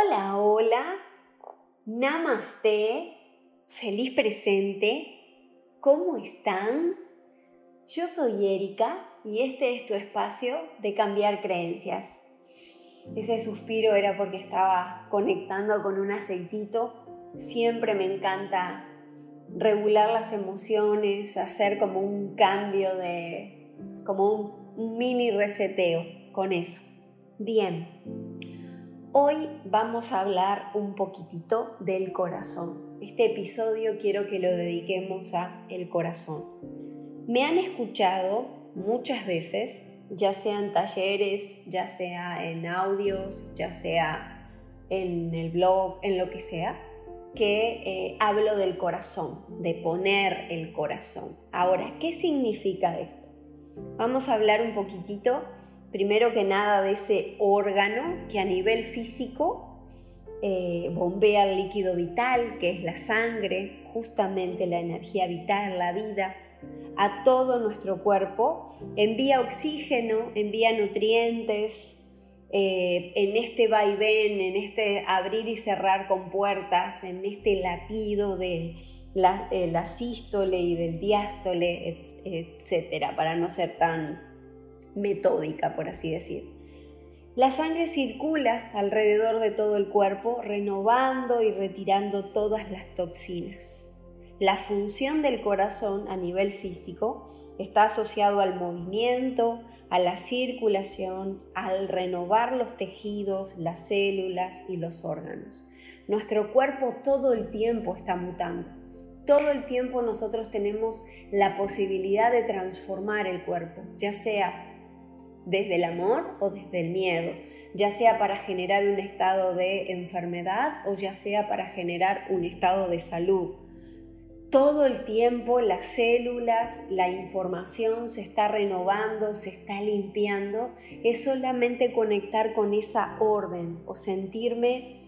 Hola, hola, namaste, feliz presente, ¿cómo están? Yo soy Erika y este es tu espacio de cambiar creencias. Ese suspiro era porque estaba conectando con un aceitito. Siempre me encanta regular las emociones, hacer como un cambio de, como un, mini reseteo con eso. Bien, Hoy vamos a hablar un poquitito del corazón. Este episodio quiero que lo dediquemos a el corazón. Me han escuchado muchas veces, ya sea en talleres, ya sea en audios, ya sea en el blog, en lo que sea, que eh, hablo del corazón, de poner el corazón. Ahora, ¿qué significa esto? Vamos a hablar un poquitito primero que nada de ese órgano que a nivel físico eh, bombea el líquido vital, que es la sangre, justamente la energía vital, la vida, a todo nuestro cuerpo, envía oxígeno, envía nutrientes, eh, en este vaivén, en este abrir y cerrar con puertas, en este latido de la, la sístole y del diástole, etcétera, para no ser tan metódica, por así decir. La sangre circula alrededor de todo el cuerpo, renovando y retirando todas las toxinas. La función del corazón a nivel físico está asociado al movimiento, a la circulación, al renovar los tejidos, las células y los órganos. Nuestro cuerpo todo el tiempo está mutando. Todo el tiempo nosotros tenemos la posibilidad de transformar el cuerpo, ya sea desde el amor o desde el miedo, ya sea para generar un estado de enfermedad o ya sea para generar un estado de salud. Todo el tiempo las células, la información se está renovando, se está limpiando. Es solamente conectar con esa orden o sentirme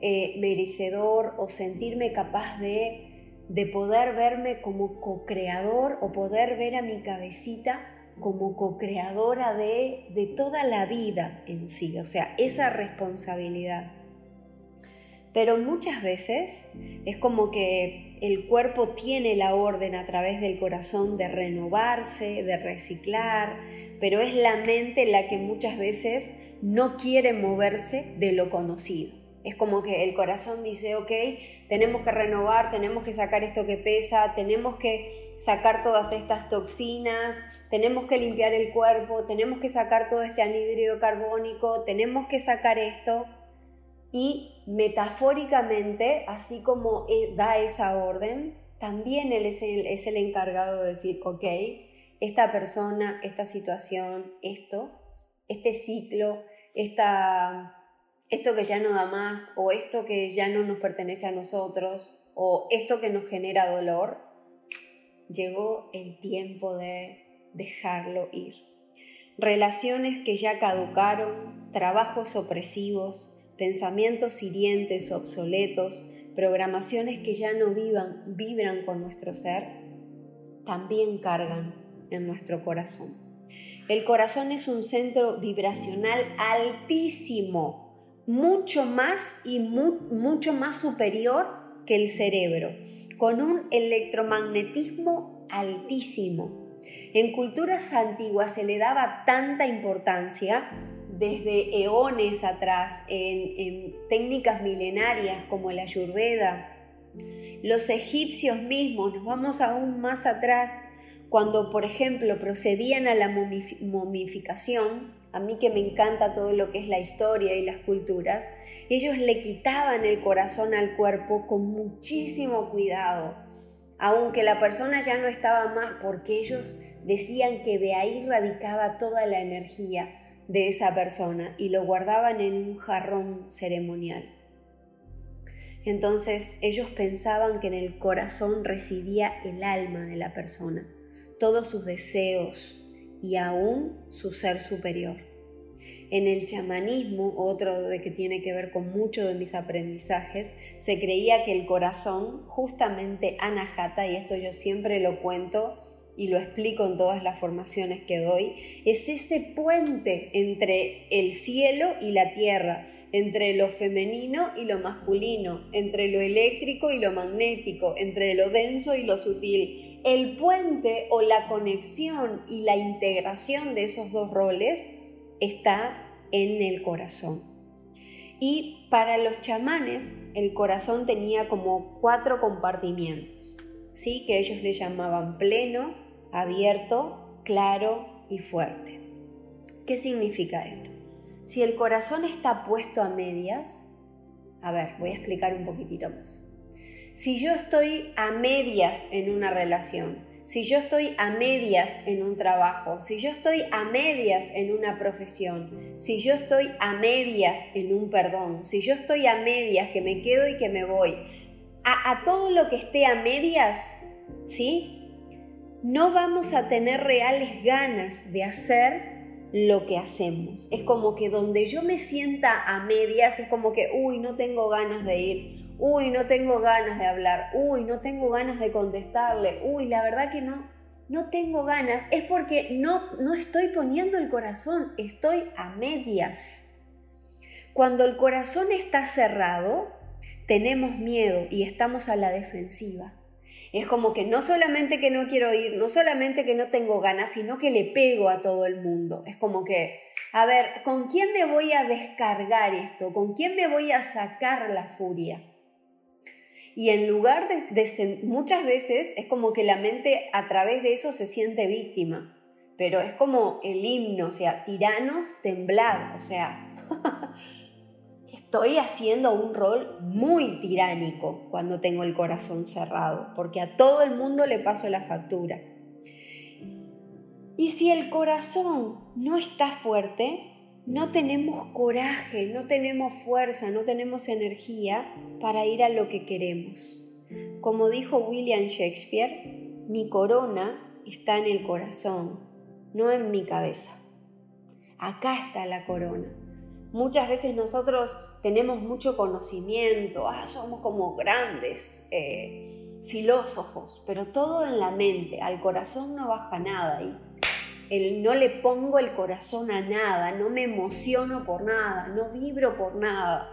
eh, merecedor o sentirme capaz de, de poder verme como co-creador o poder ver a mi cabecita como co-creadora de, de toda la vida en sí, o sea, esa responsabilidad. Pero muchas veces es como que el cuerpo tiene la orden a través del corazón de renovarse, de reciclar, pero es la mente la que muchas veces no quiere moverse de lo conocido. Es como que el corazón dice, ok, tenemos que renovar, tenemos que sacar esto que pesa, tenemos que sacar todas estas toxinas, tenemos que limpiar el cuerpo, tenemos que sacar todo este anhídrido carbónico, tenemos que sacar esto. Y metafóricamente, así como e, da esa orden, también él es el, es el encargado de decir, ok, esta persona, esta situación, esto, este ciclo, esta esto que ya no da más o esto que ya no nos pertenece a nosotros o esto que nos genera dolor, llegó el tiempo de dejarlo ir. Relaciones que ya caducaron, trabajos opresivos, pensamientos hirientes, obsoletos, programaciones que ya no vivan, vibran con nuestro ser, también cargan en nuestro corazón. El corazón es un centro vibracional altísimo mucho más y mucho más superior que el cerebro, con un electromagnetismo altísimo. En culturas antiguas se le daba tanta importancia desde eones atrás, en, en técnicas milenarias como la ayurveda. Los egipcios mismos, nos vamos aún más atrás, cuando por ejemplo procedían a la momificación, a mí que me encanta todo lo que es la historia y las culturas, ellos le quitaban el corazón al cuerpo con muchísimo cuidado, aunque la persona ya no estaba más, porque ellos decían que de ahí radicaba toda la energía de esa persona y lo guardaban en un jarrón ceremonial. Entonces ellos pensaban que en el corazón residía el alma de la persona, todos sus deseos, y aún su ser superior. En el chamanismo, otro de que tiene que ver con mucho de mis aprendizajes, se creía que el corazón, justamente anahata, y esto yo siempre lo cuento y lo explico en todas las formaciones que doy, es ese puente entre el cielo y la tierra, entre lo femenino y lo masculino, entre lo eléctrico y lo magnético, entre lo denso y lo sutil. El puente o la conexión y la integración de esos dos roles está en el corazón. Y para los chamanes el corazón tenía como cuatro compartimientos, ¿sí? que ellos le llamaban pleno, abierto, claro y fuerte. ¿Qué significa esto? Si el corazón está puesto a medias, a ver, voy a explicar un poquitito más. Si yo estoy a medias en una relación, si yo estoy a medias en un trabajo, si yo estoy a medias en una profesión, si yo estoy a medias en un perdón, si yo estoy a medias que me quedo y que me voy, a, todo lo que esté a medias, ¿sí? No vamos a tener reales ganas de hacer lo que hacemos. Es como que donde yo me sienta a medias, es como que, uy, no tengo ganas de ir, uy, no tengo ganas de hablar, uy, no tengo ganas de contestarle, uy, la verdad que no, no tengo ganas, es porque no, no estoy poniendo el corazón, estoy a medias. Cuando el corazón está cerrado, tenemos miedo y estamos a la defensiva. Es como que no solamente que no quiero ir, no solamente que no tengo ganas, sino que le pego a todo el mundo. Es como que, a ver, ¿con quién me voy a descargar esto? ¿Con quién me voy a sacar la furia? Y en lugar de, muchas veces es como que la mente a través de eso se siente víctima, pero es como el himno, o sea, tiranos temblad, o sea, estoy haciendo un rol muy tiránico cuando tengo el corazón cerrado, porque a todo el mundo le paso la factura. Y si el corazón no está fuerte, no tenemos coraje, no tenemos fuerza, no tenemos energía para ir a lo que queremos. Como dijo William Shakespeare, mi corona está en el corazón, no en mi cabeza. Acá está la corona. Muchas veces nosotros tenemos mucho conocimiento, ah, somos como grandes eh, filósofos, pero todo en la mente, al corazón no baja nada y el, no le pongo el corazón a nada, no me emociono por nada, no vibro por nada.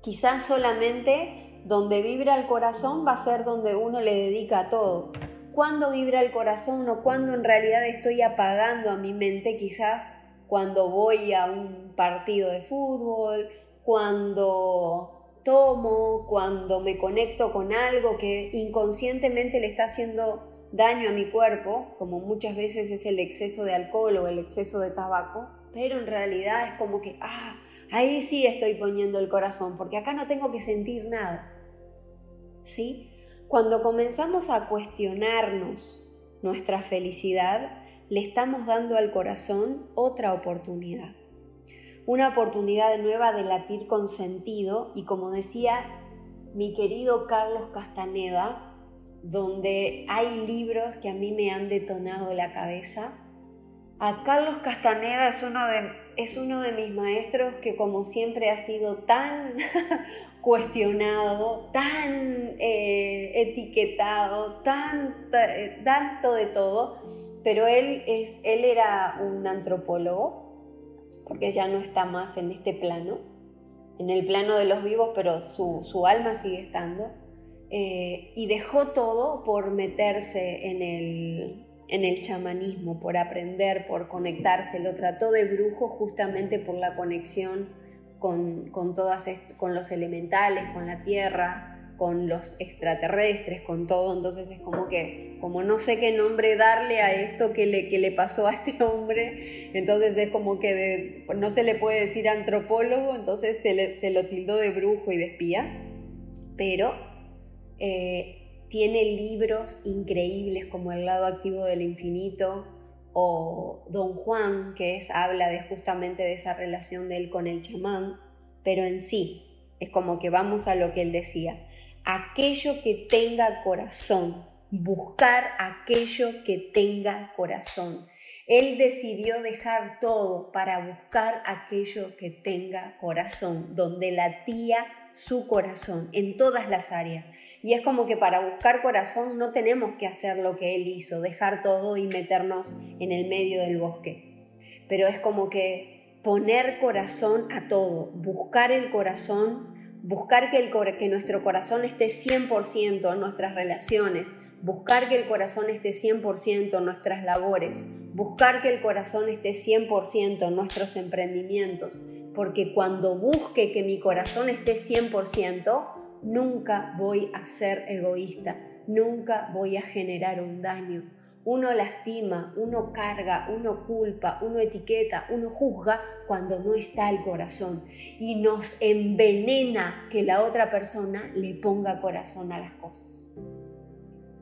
Quizás solamente donde vibra el corazón va a ser donde uno le dedica todo. Cuando vibra el corazón o cuando en realidad estoy apagando a mi mente, quizás cuando voy a un partido de fútbol, cuando tomo, cuando me conecto con algo que inconscientemente le está haciendo daño a mi cuerpo, como muchas veces es el exceso de alcohol o el exceso de tabaco, pero en realidad es como que, ah, ahí sí estoy poniendo el corazón, porque acá no tengo que sentir nada. ¿Sí? Cuando comenzamos a cuestionarnos nuestra felicidad, le estamos dando al corazón otra oportunidad. Una oportunidad nueva de latir con sentido y como decía mi querido Carlos Castaneda, donde hay libros que a mí me han detonado la cabeza. A Carlos Castaneda es uno de, es uno de mis maestros que como siempre ha sido tan cuestionado, tan eh, etiquetado, tan, eh, tanto de todo pero él, es, él era un antropólogo, porque ya no está más en este plano, en el plano de los vivos, pero su, alma sigue estando, eh, y dejó todo por meterse en el, en el chamanismo, por aprender, por conectarse, lo trató de brujo justamente por la conexión con, con, todas con los elementales, con la tierra, con los extraterrestres, con todo, entonces es como que, como no sé qué nombre darle a esto que le, que le pasó a este hombre, entonces es como que no se le puede decir antropólogo, entonces se, lo tildó de brujo y de espía, pero eh, tiene libros increíbles como El lado activo del infinito o Don Juan, que es, habla de justamente de esa relación de él con el chamán, pero en sí, es como que vamos a lo que él decía aquello que tenga corazón, buscar aquello que tenga corazón. Él decidió dejar todo para buscar aquello que tenga corazón, donde latía su corazón en todas las áreas. Y es como que para buscar corazón no tenemos que hacer lo que él hizo, dejar todo y meternos en el medio del bosque. Pero es como que poner corazón a todo, buscar el corazón, buscar que, el, que nuestro corazón esté 100% en nuestras relaciones, buscar que el corazón esté 100% en nuestras labores, buscar que el corazón esté 100% en nuestros emprendimientos, porque cuando busque que mi corazón esté 100%, nunca voy a ser egoísta, nunca voy a generar un daño uno lastima, uno carga, uno culpa, uno etiqueta, uno juzga cuando no está el corazón y nos envenena que la otra persona le ponga corazón a las cosas.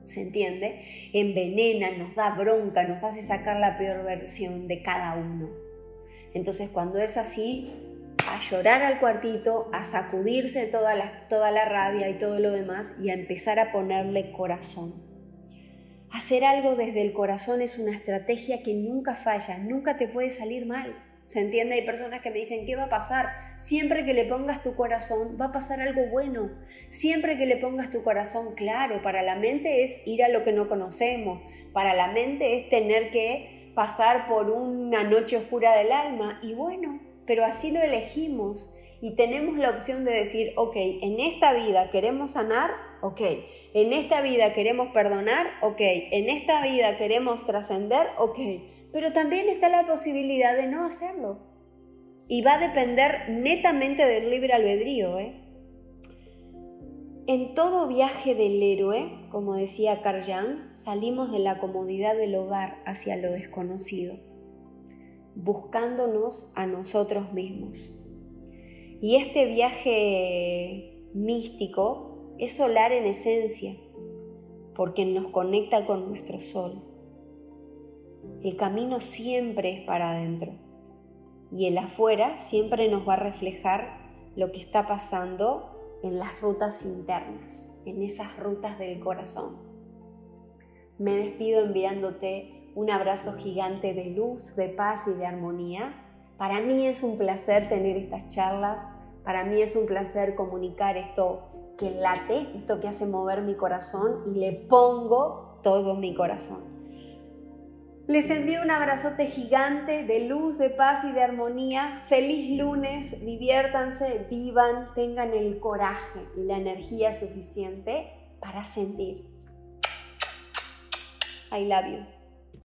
¿Se entiende? Envenena, nos da bronca, nos hace sacar la peor versión de cada uno. Entonces cuando es así, a llorar al cuartito, a sacudirse toda la, toda la rabia y todo lo demás y a empezar a ponerle corazón. Hacer algo desde el corazón es una estrategia que nunca falla, nunca te puede salir mal. ¿Se entiende? Hay personas que me dicen, ¿qué va a pasar? Siempre que le pongas tu corazón, va a pasar algo bueno. Siempre que le pongas tu corazón, claro, para la mente es ir a lo que no conocemos. Para la mente es tener que pasar por una noche oscura del alma. Y bueno, pero así lo elegimos y tenemos la opción de decir, ok, en esta vida queremos sanar, ok, en esta vida queremos perdonar, ok, en esta vida queremos trascender, ok, pero también está la posibilidad de no hacerlo. Y va a depender netamente del libre albedrío. ¿eh? En todo viaje del héroe, como decía Carl salimos de la comodidad del hogar hacia lo desconocido, buscándonos a nosotros mismos. Y este viaje místico es solar en esencia, porque nos conecta con nuestro sol. El camino siempre es para adentro y el afuera siempre nos va a reflejar lo que está pasando en las rutas internas, en esas rutas del corazón. Me despido enviándote un abrazo gigante de luz, de paz y de armonía para mí es un placer tener estas charlas, para mí es un placer comunicar esto que late, esto que hace mover mi corazón y le pongo todo mi corazón. Les envío un abrazote gigante de luz, de paz y de armonía. Feliz lunes, diviértanse, vivan, tengan el coraje y la energía suficiente para sentir. I love you.